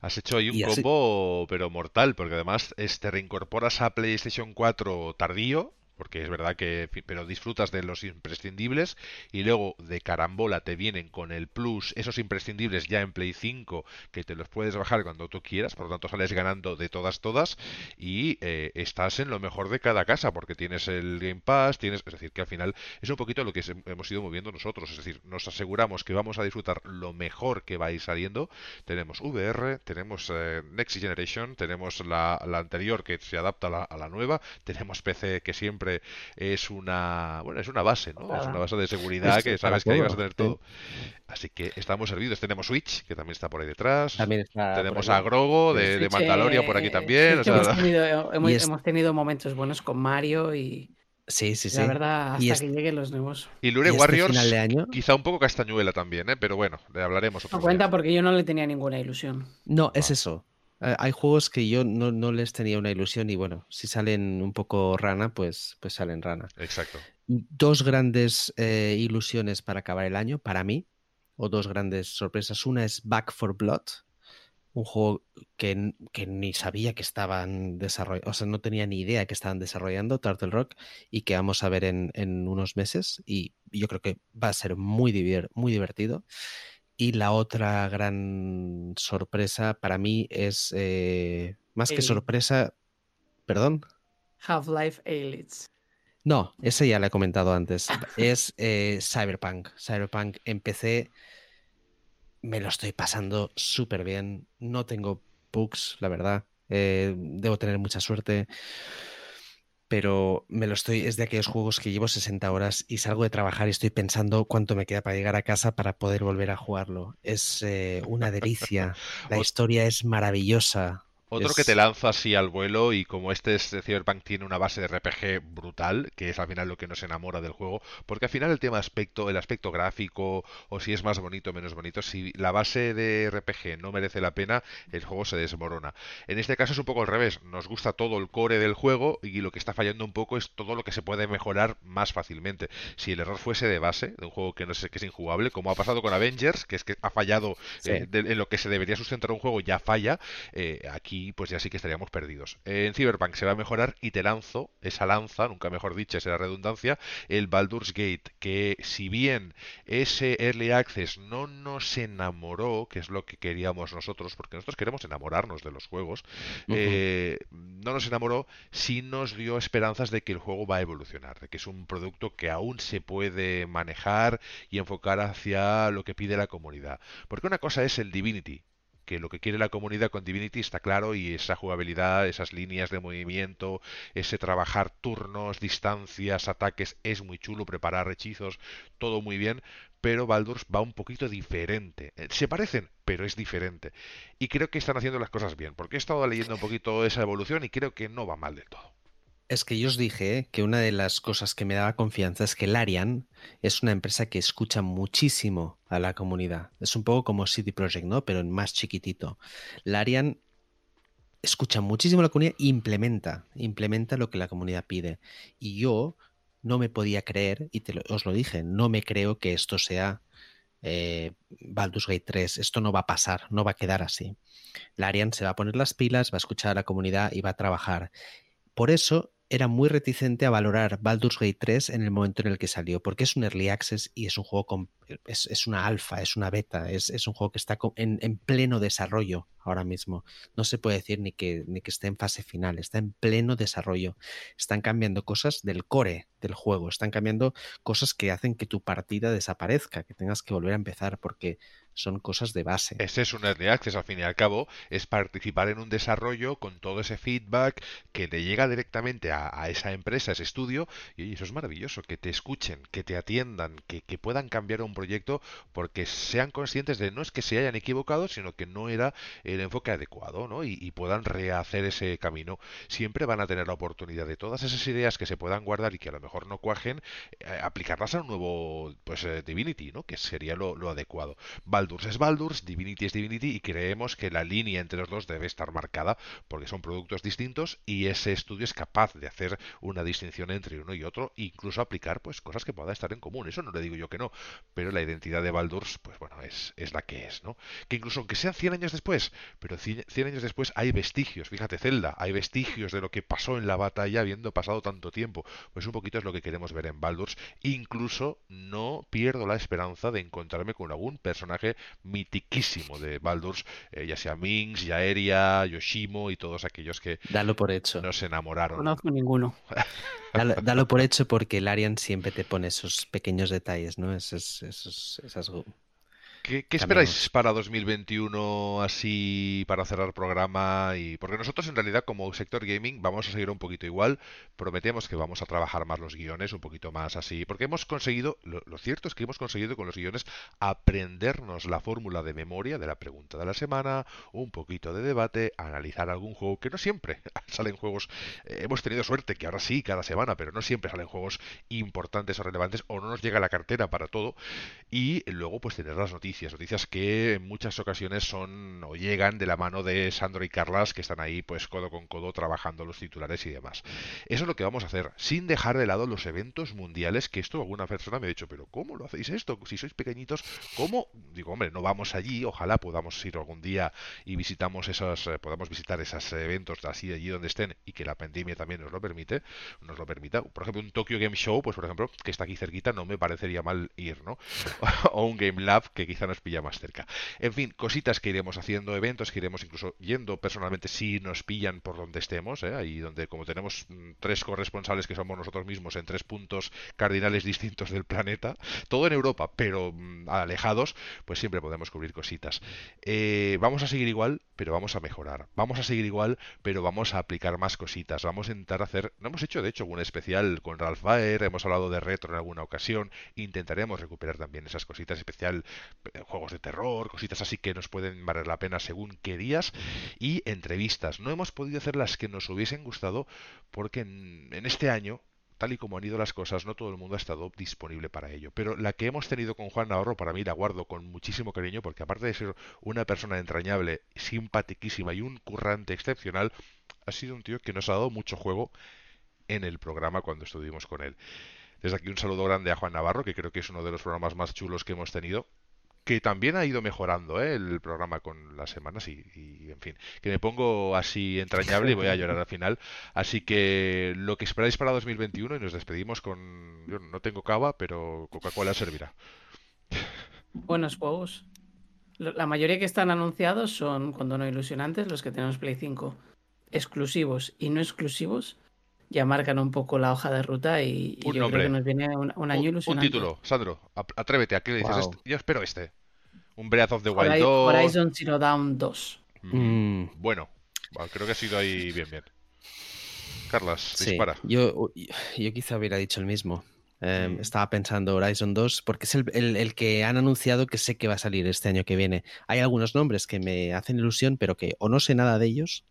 Has hecho ahí un combo, pero mortal, porque además te reincorporas a PlayStation 4 tardío, porque es verdad que pero disfrutas de los imprescindibles y luego de carambola te vienen con el plus esos imprescindibles ya en Play 5 que te los puedes bajar cuando tú quieras por lo tanto sales ganando de todas todas y eh, estás en lo mejor de cada casa porque tienes el Game Pass tienes es decir que al final es un poquito lo que hemos ido moviendo nosotros es decir nos aseguramos que vamos a disfrutar lo mejor que va a ir saliendo. Tenemos VR tenemos eh, Next Generation tenemos la, anterior que se adapta la, a la nueva tenemos PC que siempre es una bueno es una base, ¿no? Es una base de seguridad que sabes que ahí vas a tener todo. Así que estamos servidos. Tenemos Switch, que también está por ahí detrás. Tenemos a Grogo de, de Mandalorian por aquí también. hemos, tenido, momentos buenos con Mario y. Sí, sí, sí. La verdad, hasta que lleguen los nuevos. Y Lure este Warriors, quizá un poco castañuela también, ¿eh? pero bueno, le hablaremos. No cuenta porque yo no le tenía ninguna ilusión. No, es eso. Eh, hay juegos que yo no, les tenía una ilusión y bueno, si salen un poco rana, pues, pues salen rana. Exacto. Dos grandes eh, ilusiones para acabar el año, para mí, o dos grandes sorpresas. Una es Back for Blood, un juego que, ni sabía que estaban desarrollando, o sea, no tenía ni idea que estaban desarrollando Turtle Rock y que vamos a ver en, en unos meses y yo creo que va a ser muy, muy divertido. Y la otra gran sorpresa para mí es, eh, más que sorpresa, perdón. Half-Life Alyx. No, ese ya lo he comentado antes. es eh, Cyberpunk. Cyberpunk en PC me lo estoy pasando súper bien. No tengo bugs, la verdad. Eh, debo tener mucha suerte. Pero me lo estoy, es de aquellos juegos que llevo 60 horas y salgo de trabajar y estoy pensando cuánto me queda para llegar a casa para poder volver a jugarlo. Es eh, una delicia. La historia es maravillosa. Otro que te lanza así al vuelo y como este es, Cyberpunk tiene una base de RPG brutal, que es al final lo que nos enamora del juego, porque al final el tema aspecto, el aspecto gráfico o si es más bonito o menos bonito, si la base de RPG no merece la pena, el juego se desmorona. En este caso es un poco al revés, nos gusta todo el core del juego y lo que está fallando un poco es todo lo que se puede mejorar más fácilmente. Si el error fuese de base, de un juego que no sé que es injugable, como ha pasado con Avengers, que es que ha fallado eh, en lo que se debería sustentar un juego ya falla, eh, aquí pues ya sí que estaríamos perdidos. En Cyberpunk se va a mejorar y te lanzo esa lanza, nunca mejor dicho, esa redundancia, el Baldur's Gate, que si bien ese Early Access no nos enamoró, que es lo que queríamos nosotros, porque nosotros queremos enamorarnos de los juegos, eh, no nos enamoró, sí nos dio esperanzas de que el juego va a evolucionar, de que es un producto que aún se puede manejar y enfocar hacia lo que pide la comunidad. Porque una cosa es el Divinity, que lo que quiere la comunidad con Divinity está claro y esa jugabilidad, esas líneas de movimiento, ese trabajar turnos, distancias, ataques, es muy chulo, preparar hechizos, todo muy bien, pero Baldur's va un poquito diferente. Eh, se parecen, pero es diferente. Y creo que están haciendo las cosas bien, porque he estado leyendo un poquito esa evolución y creo que no va mal del todo. Es que yo os dije que una de las cosas que me daba confianza es que Larian es una empresa que escucha muchísimo a la comunidad. Es un poco como City Project, ¿no? Pero en más chiquitito. Larian escucha muchísimo a la comunidad e implementa, implementa lo que la comunidad pide. Y yo no me podía creer, y os lo dije, no me creo que esto sea eh, Baldur's Gate 3. Esto no va a pasar, no va a quedar así. Larian se va a poner las pilas, va a escuchar a la comunidad y va a trabajar. Por eso era muy reticente a valorar Baldur's Gate 3 en el momento en el que salió, porque es un early access y es un juego con, es, una alfa, es una beta, es, un juego que está en, pleno desarrollo ahora mismo. No se puede decir ni que, ni que esté en fase final, está en pleno desarrollo. Están cambiando cosas del core del juego, están cambiando cosas que hacen que tu partida desaparezca, que tengas que volver a empezar, porque son cosas de base. Ese es un early access, al fin y al cabo, es participar en un desarrollo con todo ese feedback que te llega directamente a, esa empresa, a ese estudio, y eso es maravilloso, que te escuchen, que te atiendan, que, puedan cambiar un proyecto porque sean conscientes de no es que se hayan equivocado, sino que no era el enfoque adecuado, ¿no? Y, puedan rehacer ese camino. Siempre van a tener la oportunidad de todas esas ideas que se puedan guardar y que a lo mejor no cuajen, eh, aplicarlas a un nuevo pues eh, Divinity, ¿no? Que sería lo, lo adecuado. Baldur's es Baldur's, Divinity es Divinity y creemos que la línea entre los dos debe estar marcada porque son productos distintos y ese estudio es capaz de hacer una distinción entre uno y otro incluso aplicar pues cosas que puedan estar en común. Eso no le digo yo que no, pero la identidad de Baldur's pues bueno, es, es la que es, ¿no? Que incluso aunque sean 100 años después, pero 100 años después hay vestigios, fíjate Zelda, hay vestigios de lo que pasó en la batalla habiendo pasado tanto tiempo. Pues un poquito es lo que queremos ver en Baldur's. Incluso no pierdo la esperanza de encontrarme con algún personaje mitiquísimo de Baldur's, eh, ya sea Minx, Yaeria, Yoshimo y todos aquellos que Dalo por hecho. nos enamoraron. No conozco ninguno. dalo, por hecho porque el Arian siempre te pone esos pequeños detalles, ¿no? Esos, esos, esas ¿Qué, esperáis para 2021 así para cerrar programa? y Porque nosotros en realidad como sector gaming vamos a seguir un poquito igual. Prometemos que vamos a trabajar más los guiones, un poquito más así. Porque hemos conseguido, lo, cierto es que hemos conseguido con los guiones aprendernos la fórmula de memoria de la pregunta de la semana, un poquito de debate, analizar algún juego, que no siempre salen juegos. Eh, hemos tenido suerte que ahora sí, cada semana, pero no siempre salen juegos importantes o relevantes o no nos llega la cartera para todo. Y luego pues tener las noticias noticias, que en muchas ocasiones son o llegan de la mano de Sandro y Carlas, que están ahí pues codo con codo trabajando los titulares y demás. Eso es lo que vamos a hacer, sin dejar de lado los eventos mundiales, que esto alguna persona me ha dicho, pero ¿cómo lo hacéis esto? Si sois pequeñitos, ¿cómo? Digo, hombre, no vamos allí, ojalá podamos ir algún día y visitamos esos, eh, podamos visitar esos eventos así allí donde estén y que la pandemia también nos lo permite, nos lo permita. Por ejemplo, un Tokyo Game Show, pues por ejemplo, que está aquí cerquita, no me parecería mal ir, ¿no? o un Game Lab que nos pilla más cerca. En fin, cositas que iremos haciendo, eventos que iremos incluso yendo personalmente si nos pillan por donde estemos, ¿eh? ahí donde como tenemos mm, tres corresponsales que somos nosotros mismos en tres puntos cardinales distintos del planeta, todo en Europa, pero mm, alejados, pues siempre podemos cubrir cositas. Eh, vamos a seguir igual, pero vamos a mejorar. Vamos a seguir igual, pero vamos a aplicar más cositas. Vamos a intentar hacer. No hemos hecho, de hecho, un especial con Ralph Baer, hemos hablado de retro en alguna ocasión. Intentaremos recuperar también esas cositas, especial eh, juegos de terror, cositas así que nos pueden valer la pena según qué días. Y entrevistas. No hemos podido hacer las que nos hubiesen gustado porque en este año y como han ido las cosas, no todo el mundo ha estado disponible para ello. Pero la que hemos tenido con Juan Navarro, para mí la guardo con muchísimo cariño, porque aparte de ser una persona entrañable, simpaticísima y un currante excepcional, ha sido un tío que nos ha dado mucho juego en el programa cuando estuvimos con él. Desde aquí un saludo grande a Juan Navarro, que creo que es uno de los programas más chulos que hemos tenido que también ha ido mejorando ¿eh? el programa con las semanas y, en fin, que me pongo así entrañable y voy a llorar al final. Así que lo que esperáis para 2021 y nos despedimos con... Yo no tengo cava, pero Coca-Cola servirá. Buenos juegos. La mayoría que están anunciados son, cuando no ilusionantes, los que tenemos Play 5. Exclusivos y no exclusivos ya marcan un poco la hoja de ruta y, yo creo que nos viene un, año ilusionante. Un título, Sandro, atrévete, ¿a qué le dices? Yo espero este. Un Breath of the Wild 2. Horizon Zero Dawn 2. Mm, bueno, creo que ha sido ahí bien, bien. Carlas, dispara. Yo, yo quizá hubiera dicho el mismo. Em, mm. Estaba pensando Horizon 2 porque es el, el, que han anunciado que sé que va a salir este año que viene. Hay algunos nombres que me hacen ilusión, pero que o no sé nada de ellos,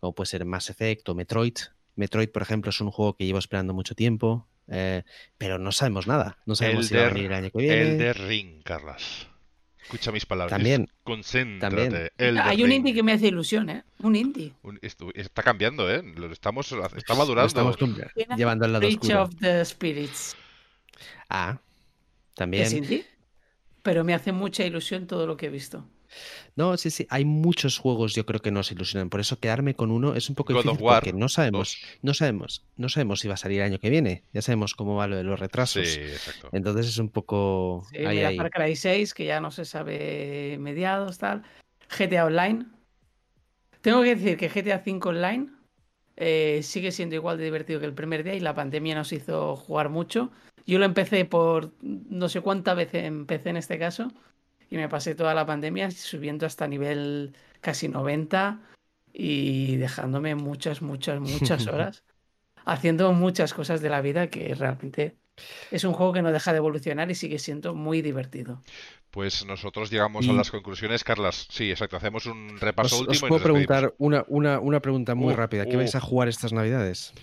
como puede ser Mass Effect o Metroid, Metroid, por ejemplo, es un juego que llevo esperando mucho tiempo, eh, pero no sabemos nada. No sabemos si va a venir el año que viene. El de Ring, Carlas. Escucha mis palabras. También. Concéntrate. Hay un indie que me hace ilusión, ¿eh? Un indie. está cambiando, ¿eh? Estamos, está madurando. estamos llevando al lado oscuro. of the Spirits. Ah, también. Es indie, pero me hace mucha ilusión todo lo que he visto. No, sí, sí, hay muchos juegos yo creo que nos ilusionan. Por eso quedarme con uno es un poco difícil porque no sabemos, no sabemos, no sabemos si va a salir el año que viene. Ya sabemos cómo va lo de los retrasos. Sí, exacto. Entonces es un poco. Sí, mira, Far Cry 6, que ya no se sabe mediados, tal. GTA Online. Tengo que decir que GTA 5 Online eh, sigue siendo igual de divertido que el primer día y la pandemia nos hizo jugar mucho. Yo lo empecé por no sé cuántas veces empecé en este caso y me pasé toda la pandemia subiendo hasta nivel casi 90 y dejándome muchas, muchas, muchas horas haciendo muchas cosas de la vida que realmente es un juego que no deja de evolucionar y sigue siendo muy divertido. Pues nosotros llegamos a las conclusiones, Carlas. Sí, exacto. Hacemos un repaso último. Os puedo preguntar una, una, una, pregunta muy rápida. ¿Qué vais a jugar estas navidades?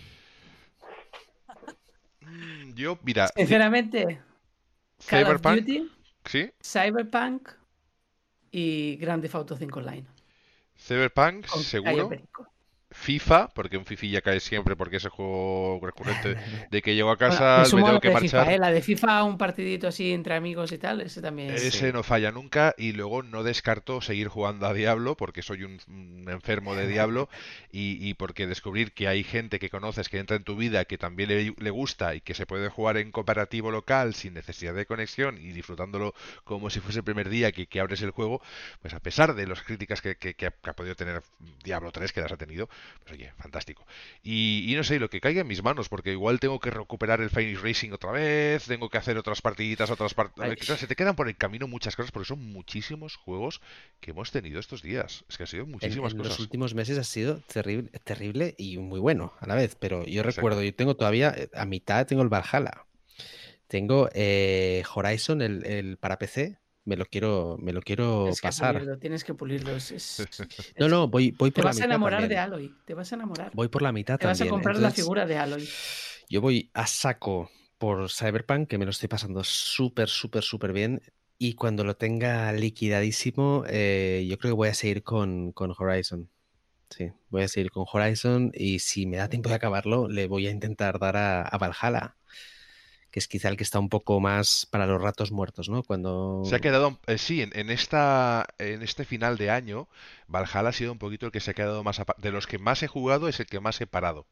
Yo, mira. Sinceramente, Cyberpunk. ¿Sí? Cyberpunk y Grand Theft Auto 5 Online. Cyberpunk, seguro. FIFA, porque un FIFA ya cae siempre porque es el juego recurrente de que llego a casa, me tengo que marchar. ¿eh? La de FIFA, un partidito así entre amigos y tal, ese también. Ese no falla nunca y luego no descarto seguir jugando a Diablo porque soy un, enfermo de Diablo y, porque descubrir que hay gente que conoces que entra en tu vida que también le, gusta y que se puede jugar en cooperativo local sin necesidad de conexión y disfrutándolo como si fuese el primer día que, abres el juego, pues a pesar de las críticas que, que ha podido tener Diablo 3 que las ha tenido, pues oye, fantástico. Y, no sé, lo que caiga en mis manos, porque igual tengo que recuperar el Finish Racing otra vez, tengo que hacer otras partiditas, otras partidas. Se te quedan por el camino muchas cosas, porque son muchísimos juegos que hemos tenido estos días. Es que ha sido muchísimas cosas. Los últimos meses ha sido terrible, terrible y muy bueno a la vez, pero yo recuerdo, yo tengo todavía, eh, a mitad tengo el Valhalla. Tengo eh, Horizon, el, el, para PC, me lo quiero, me lo quiero pasar. tienes que pulirlo. no, no, voy, voy por la mitad. Te vas a enamorar de Aloy. Te vas a enamorar. Voy por la mitad te vas a comprar la figura de Aloy. Yo voy a saco por Cyberpunk, que me lo estoy pasando súper, súper, súper bien. Y cuando lo tenga liquidadísimo, eh, yo creo que voy a seguir con, con Horizon. Sí, voy a seguir con Horizon y si me da tiempo de acabarlo, le voy a intentar dar a, a Valhalla que es quizá el que está un poco más para los ratos muertos, ¿no? Cuando se ha quedado, eh, sí, en, esta, en este final de año, Valhalla ha sido un poquito el que se ha quedado más de los que más he jugado es el que más he parado,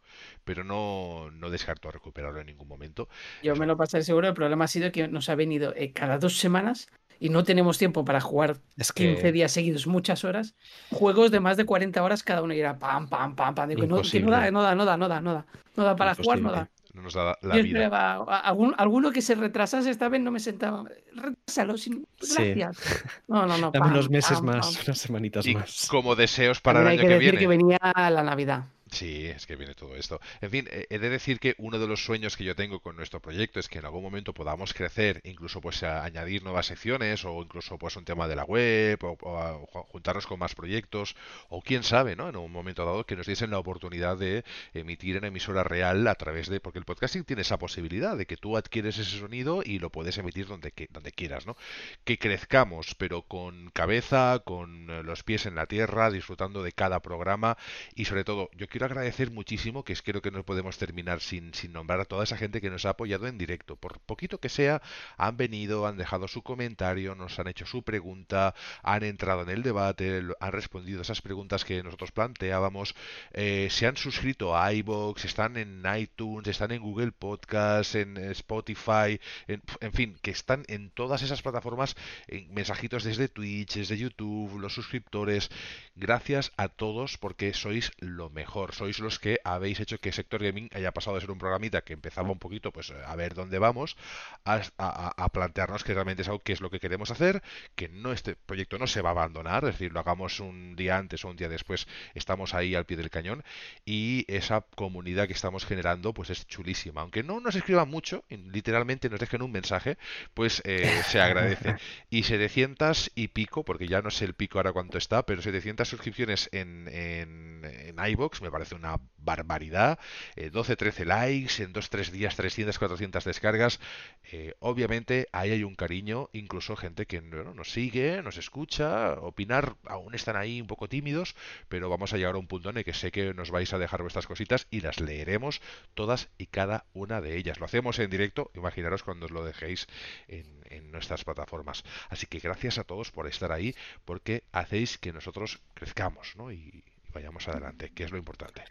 pero no, no descarto recuperarlo en ningún momento. Yo me lo pasaré seguro. El problema ha sido que nos ha venido eh, cada dos semanas y no tenemos tiempo para jugar 15 días seguidos, muchas horas, juegos de más de 40 horas cada uno y era pam, pam, pam, pam. Digo, no, no, da, no da, no da, no da, no da, no da para jugar, no da. No nos da la vida. algún, alguno que se retrasase esta vez no me sentaba. Retrásalo, sin... gracias. No, no, no. Dame unos meses más, unas semanitas más. Como deseos para el año que, que viene. que venía la Navidad. Sí, es que viene todo esto. En fin, he de decir que uno de los sueños que yo tengo con nuestro proyecto es que en algún momento podamos crecer, incluso pues añadir nuevas secciones o incluso pues un tema de la web o, juntarnos con más proyectos o quién sabe, ¿no? En un momento dado que nos diesen la oportunidad de emitir en emisora real a través de porque el podcasting tiene esa posibilidad de que tú adquieres ese sonido y lo puedes emitir donde donde quieras, ¿no? Que crezcamos, pero con cabeza, con eh, los pies en la tierra, disfrutando de cada programa y sobre todo yo quiero agradecer muchísimo, que es creo que no podemos terminar sin, sin nombrar a toda esa gente que nos ha apoyado en directo. Por poquito que sea, han venido, han dejado su comentario, nos han hecho su pregunta, han entrado en el debate, han respondido esas preguntas que nosotros planteábamos, eh, se han suscrito a iBox, están en iTunes, están en Google Podcast, en Spotify, en, en fin, que están en todas esas plataformas, en mensajitos desde Twitch, desde YouTube, los suscriptores. Gracias a todos porque sois lo mejor sois los que habéis hecho que Sector Gaming haya pasado de ser un programita que empezaba un poquito pues a ver dónde vamos, a, plantearnos que realmente es algo que es lo que queremos hacer, que no este proyecto no se va a abandonar, es decir, lo hagamos un día antes o un día después, estamos ahí al pie del cañón y esa comunidad que estamos generando pues es chulísima, aunque no nos escriban mucho, literalmente nos dejen un mensaje, pues eh, se agradece. Y 700 y pico, porque ya no sé el pico ahora cuánto está, pero 700 suscripciones en, en, en iBox me parece una barbaridad. 12, eh, 13 likes, en 2-3 días 300, 400 descargas. Eh, obviamente ahí hay un cariño, incluso gente que nos sigue, nos escucha, opinar, aún están ahí un poco tímidos, pero vamos a llegar a un punto en el que sé que nos vais a dejar vuestras cositas y las leeremos todas y cada una de ellas. Lo hacemos en directo, imaginaros cuando os lo dejéis en, en nuestras plataformas. Así que gracias a todos por estar ahí, porque hacéis que nosotros crezcamos, ¿no? Y, vayamos adelante, que es lo importante.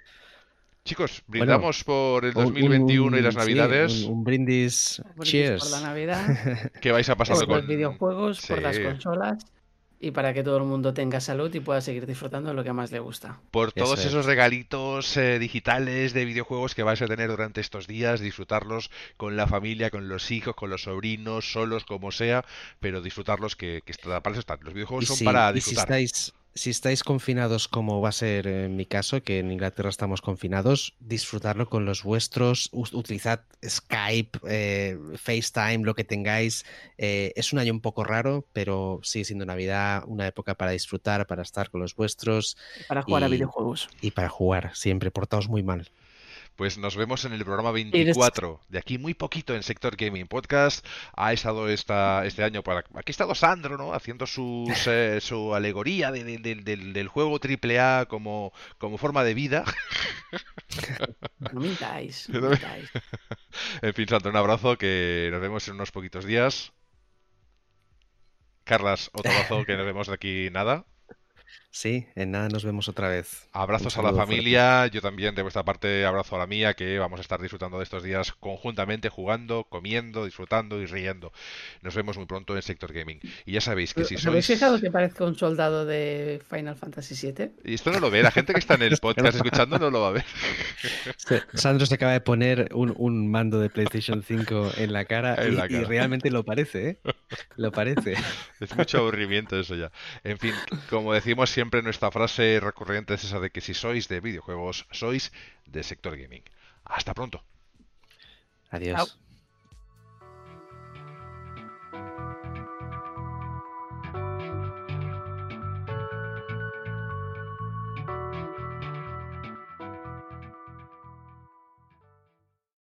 Chicos, brindamos por el 2021 y las Navidades. un, brindis. Cheers. Por la Navidad. ¿Qué vais a pasar por los videojuegos, por las consolas y para que todo el mundo tenga salud y pueda seguir disfrutando de lo que más le gusta. Por todos esos regalitos eh, digitales de videojuegos que vais a tener durante estos días, disfrutarlos con la familia, con los hijos, con los sobrinos, solos, como sea, pero disfrutarlos que, que para eso están. Los videojuegos son para disfrutar si estáis confinados, como va a ser en mi caso, que en Inglaterra estamos confinados, disfrutarlo con los vuestros, utilizad Skype, eh, FaceTime, lo que tengáis. Eh, es un año un poco raro, pero sigue siendo Navidad, una época para disfrutar, para estar con los vuestros. Para jugar a videojuegos. Y para jugar, siempre, portaos muy mal. Pues nos vemos en el programa 24, de aquí muy poquito en Sector Gaming Podcast. Ha estado esta, este año para... Aquí ha estado Sandro, ¿no? Haciendo sus, eh, su alegoría del, juego AAA como, como forma de vida. No mintáis, En fin, Sandro, un abrazo, que nos vemos en unos poquitos días. Carlas, otro abrazo, que nos vemos de aquí nada. Sí, en nada nos vemos otra vez. Abrazos a la familia, yo también de vuestra parte abrazo a la mía, que vamos a estar disfrutando de estos días conjuntamente, jugando, comiendo, disfrutando y riendo. Nos vemos muy pronto en Sector Gaming. Y ya sabéis que si sois... ¿Habéis fijado que parezca un soldado de Final Fantasy VII? Y esto no lo ve, la gente que está en el podcast escuchando no lo va a ver. Sandro se acaba de poner un, mando de PlayStation 5 en la cara, y, y, realmente lo parece, ¿eh? Lo parece. Es mucho aburrimiento eso ya. En fin, como decimos siempre nuestra frase recurrente es esa de que si sois de videojuegos, sois de sector gaming. Hasta pronto. Adiós.